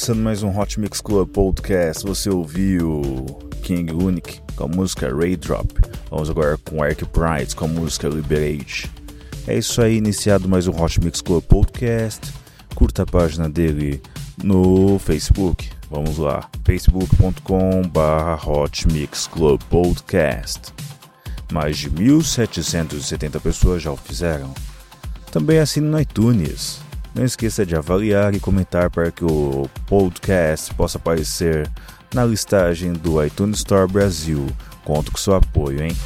começando mais um Hot Mix Club Podcast. Você ouviu King Unique com a música Raindrop. Vamos agora com Eric Price com a música Liberate. É isso aí, iniciado mais um Hot Mix Club Podcast. Curta a página dele no Facebook. Vamos lá, facebook.com/barra Hot Mix Club Podcast. Mais de 1.770 pessoas já o fizeram. Também assine no iTunes. Não esqueça de avaliar e comentar para que o podcast possa aparecer na listagem do iTunes Store Brasil. Conto com seu apoio, hein?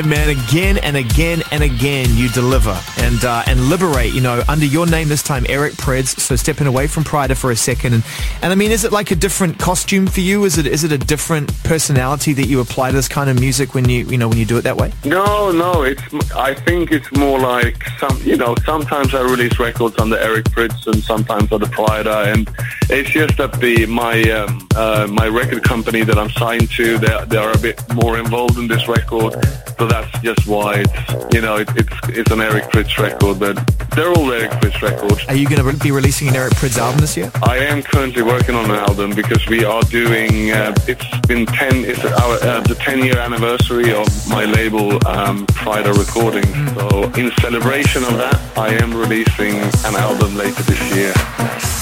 Time, man. Again and again and again, you deliver and uh, and liberate. You know, under your name this time, Eric Preds. So stepping away from Pryda for a second, and and I mean, is it like a different costume for you? Is it is it a different personality that you apply to this kind of music when you you know when you do it that way? No, no. It's I think it's more like some you know sometimes I release records under Eric Prydz and sometimes under Pryda, and it's just that the my um, uh, my record company that I'm signed to they they are a bit more involved in this record, so that's just why it's you know it, it's it's an Eric Prydz record, but they're all Eric Prydz records. Are you going to be releasing an Eric Prydz album this year? I am currently working on an album because we are doing. Uh, it's been ten. It's our uh, the ten year anniversary of my label um, Pryda Recordings. So in celebration of that, I am releasing an album later this year,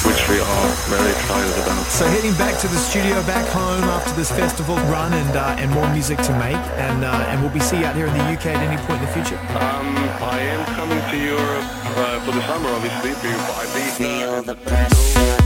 which we are very excited about. So heading back to the studio back home after this festival run and uh, and more music to make, and uh, and we'll be see you out here in the UK at any point in the future. Um, I am coming to Europe uh, for the summer, obviously. be- I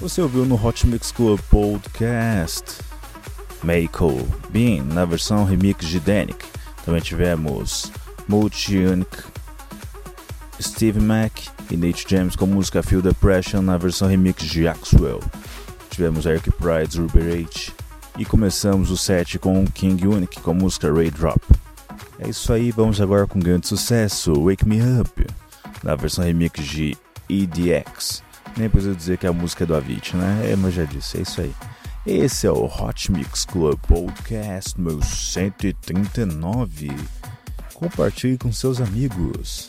Você ouviu no Hot Mix Club Podcast Mako Bean na versão remix de Danik. Também tivemos Multi-Unique, Steve Mack e Nate James com música Feel Depression na versão remix de Axwell. Tivemos Eric Pride's Ruber H e começamos o set com King Unique com música Raindrop. É isso aí, vamos agora com um grande sucesso, Wake Me Up, na versão remix de EDX. Nem preciso dizer que a música é do Avicii, né? É, mas já disse, é isso aí. Esse é o Hot Mix Club Podcast meu 139. Compartilhe com seus amigos.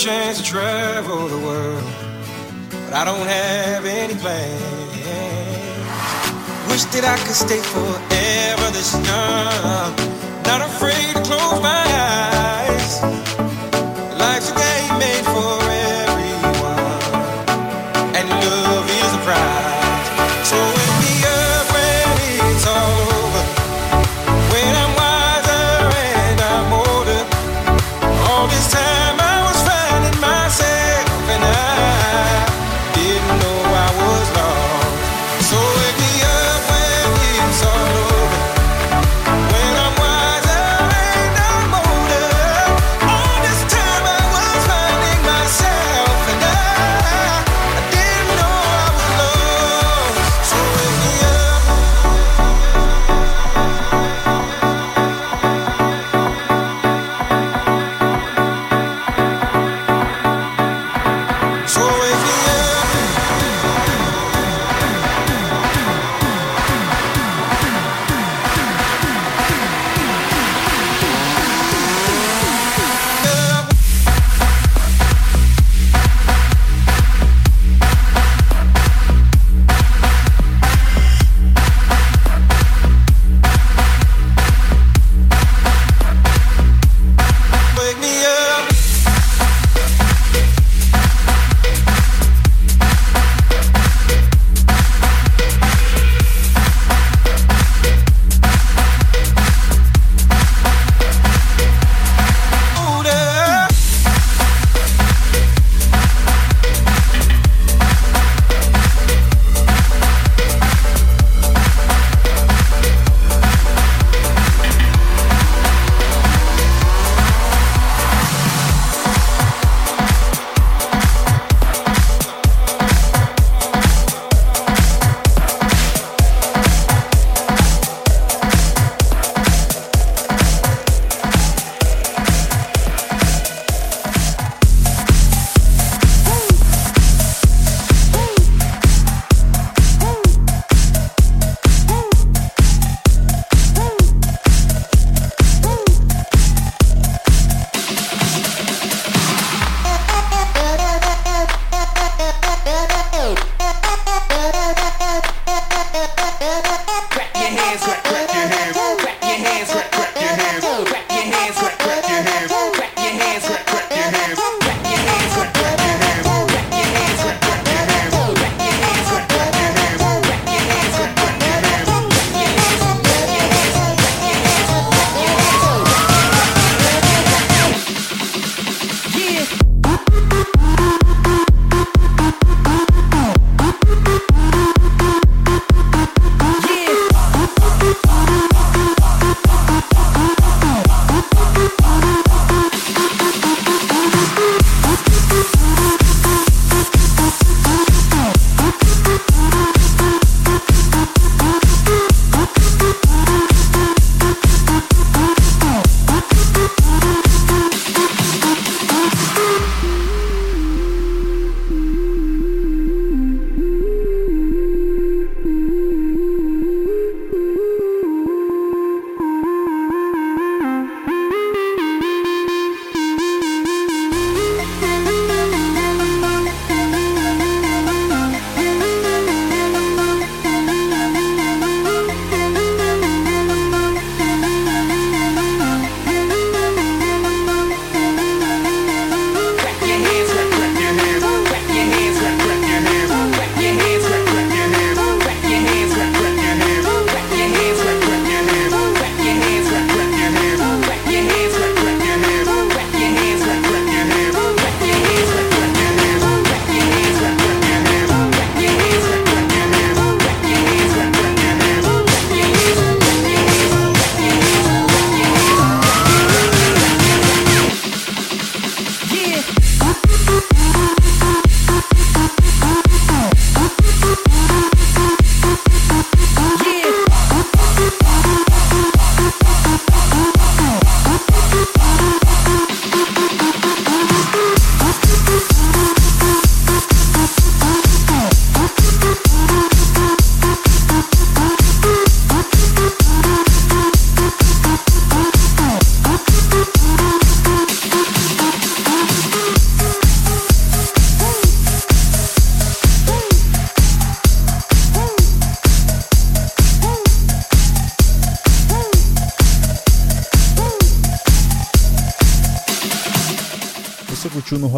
chance to travel the world, but I don't have any plans. Wish that I could stay forever this young, not afraid to close my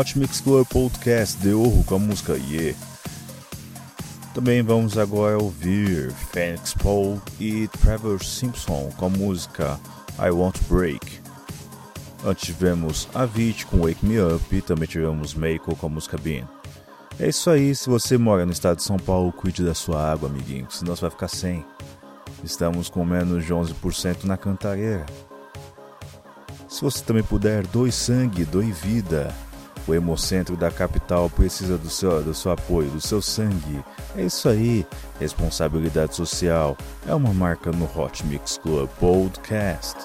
Hot Mix Club Podcast de Orro com a música Yeah. Também vamos agora ouvir Phoenix Paul e Trevor Simpson com a música I Want Break. Antes tivemos Avicii com Wake Me Up e também tivemos Meiko com a música Bean. É isso aí, se você mora no estado de São Paulo, cuide da sua água, amiguinho, senão você vai ficar sem. Estamos com menos de 11% na cantareira. Se você também puder, doe sangue, doe vida. O Hemocentro da capital precisa do seu, do seu apoio, do seu sangue. É isso aí. Responsabilidade social é uma marca no Hot Mix Club Podcast.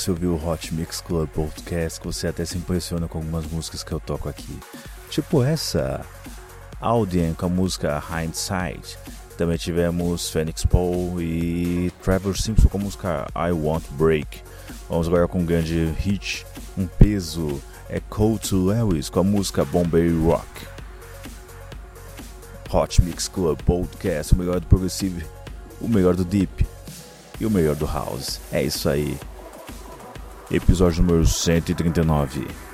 Doce ouvir o Hot Mix Club Podcast que você até se impressiona com algumas músicas que eu toco aqui. Tipo essa, Audien com a música Hindsight. Também tivemos Phoenix Paul e Trevor Simpson com a música I Want Break. Vamos agora com um grande hit, um peso, é Cold to Lewis com a música Bombay Rock. Hot Mix Club Podcast, o melhor do Progressive, o melhor do Deep e o melhor do House. É isso aí. Episódio número 139.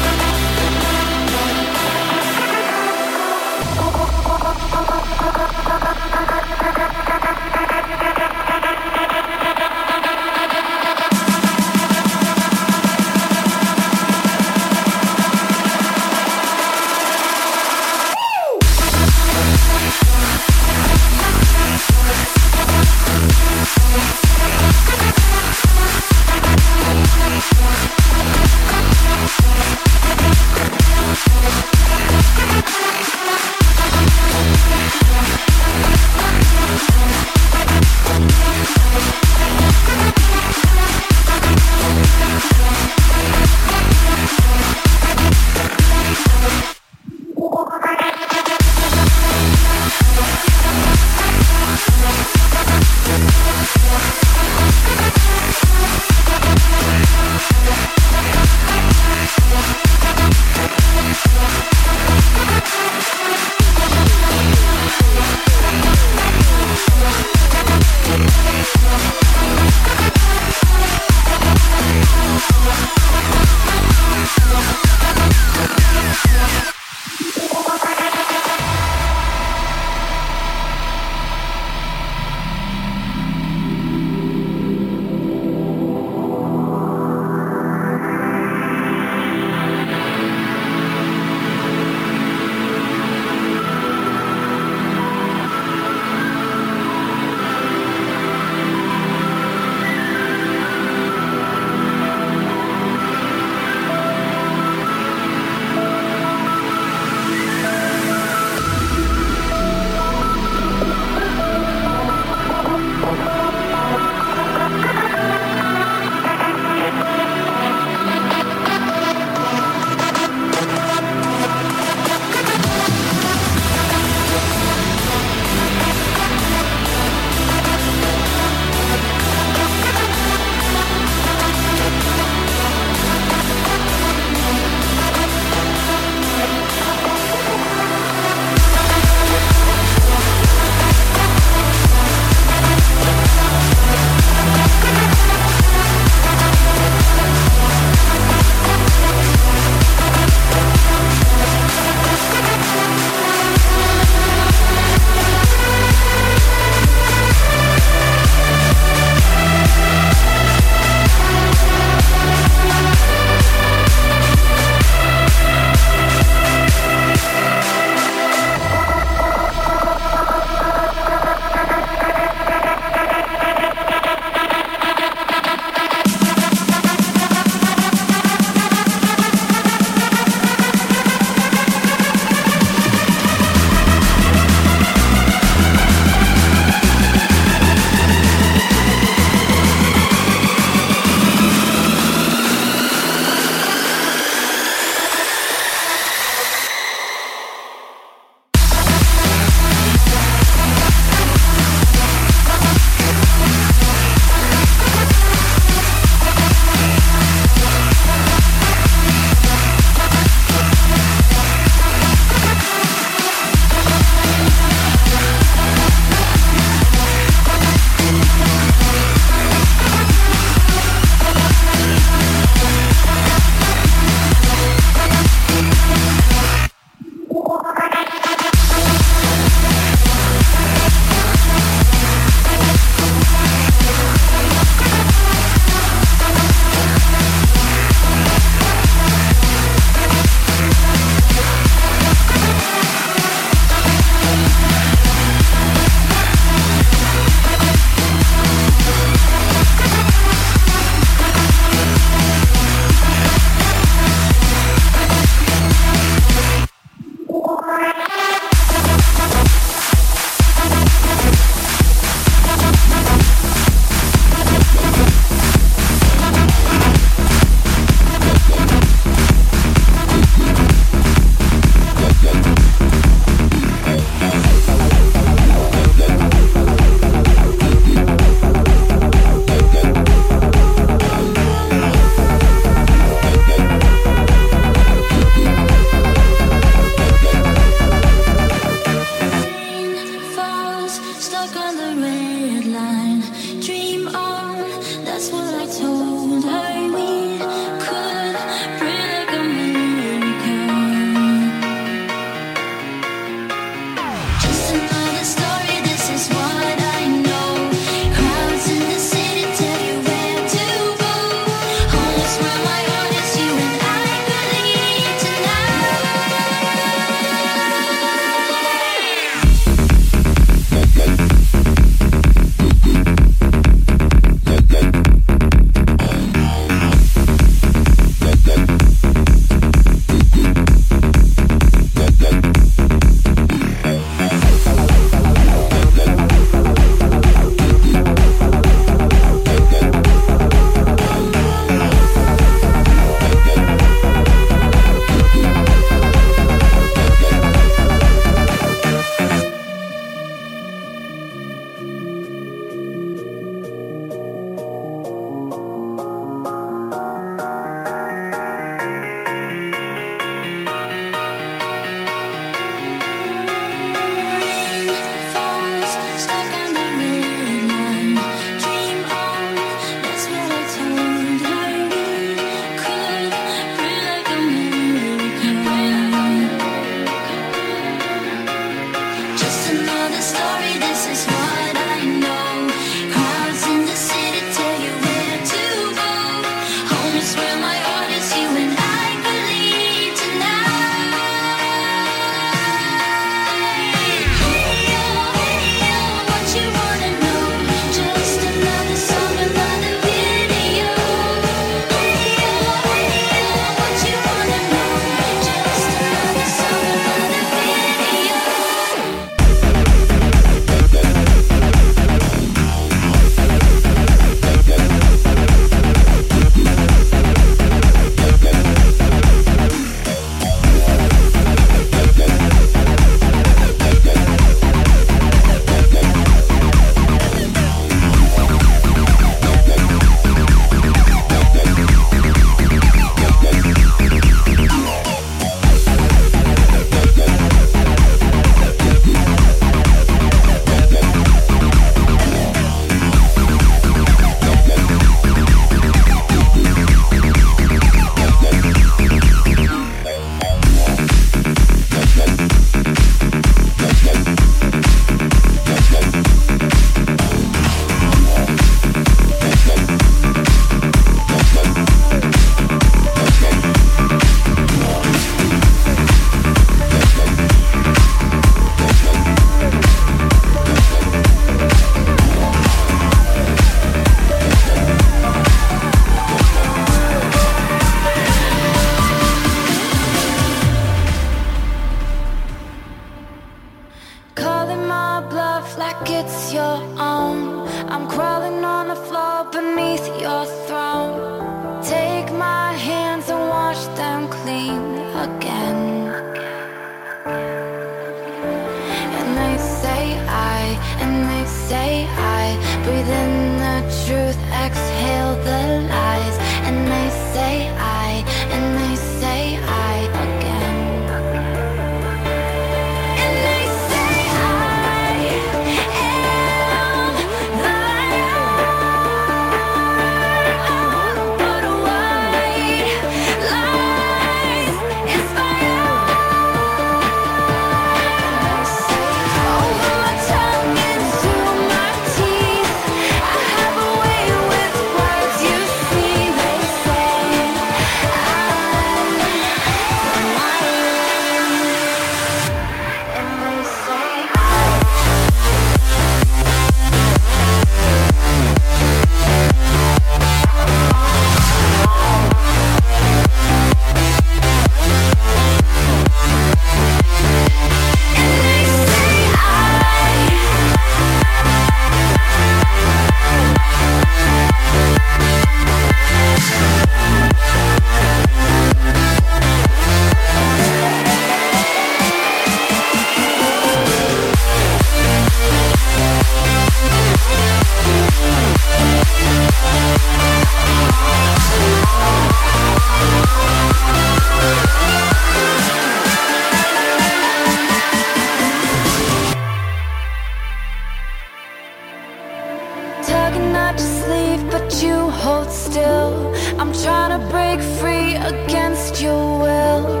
you hold still. I'm trying to break free against your will.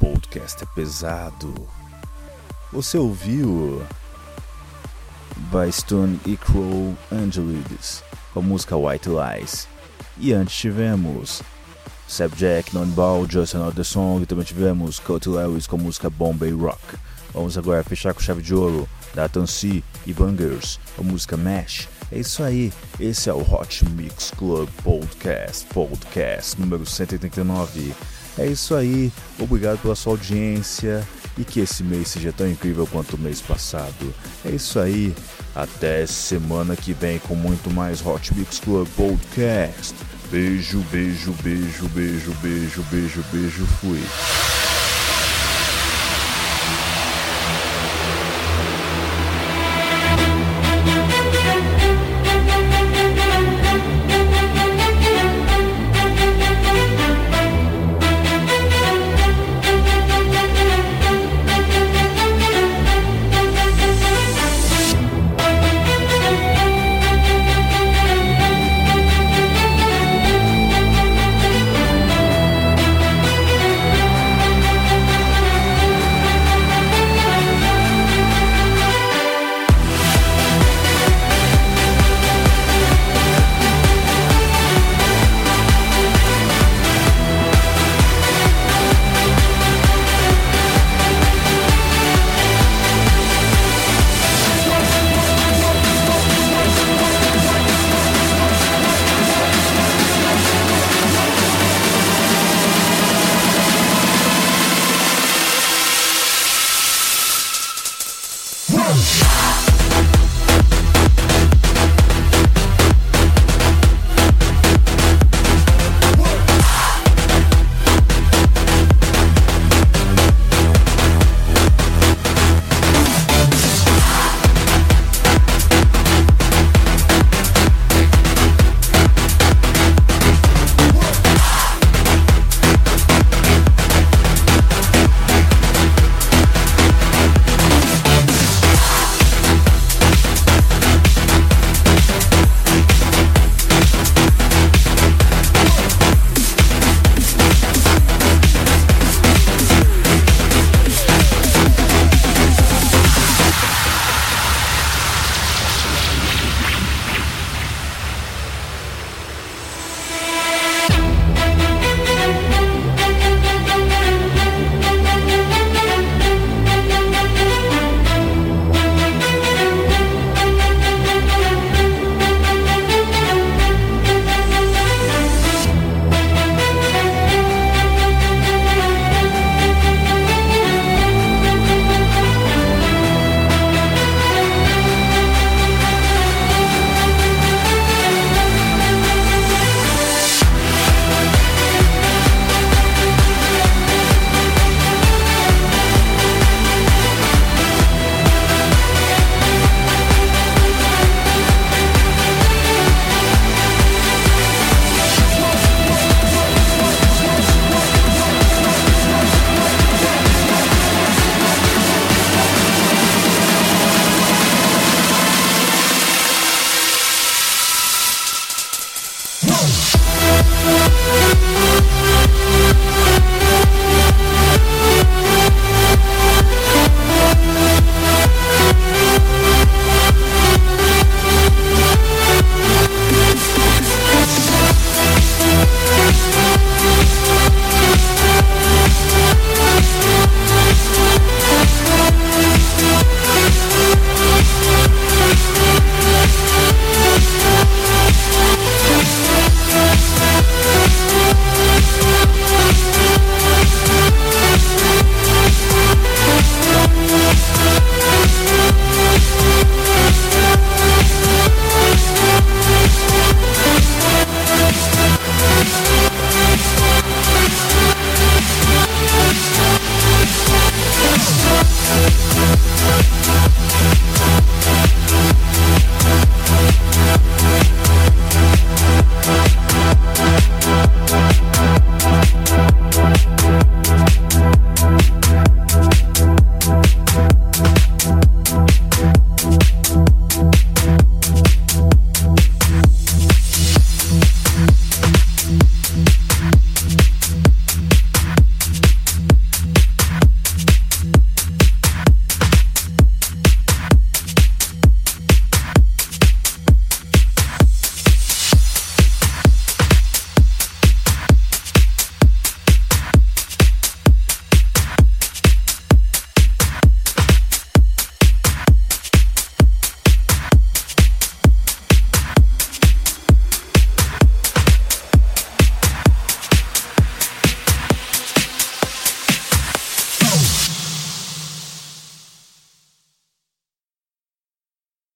Podcast é pesado. Você ouviu Bystone e Crow Angelides com a música White Lies. E antes tivemos Jack, Non Ball, Just Another Song. E também tivemos Cody Lewis com a música Bombay Rock. Vamos agora fechar com chave de ouro da Tansi e Bangers a música Mesh. É isso aí, esse é o Hot Mix Club Podcast, podcast número 189. É isso aí, obrigado pela sua audiência e que esse mês seja tão incrível quanto o mês passado. É isso aí, até semana que vem com muito mais Hot Mix Club Podcast. Beijo, beijo, beijo, beijo, beijo, beijo, beijo, fui.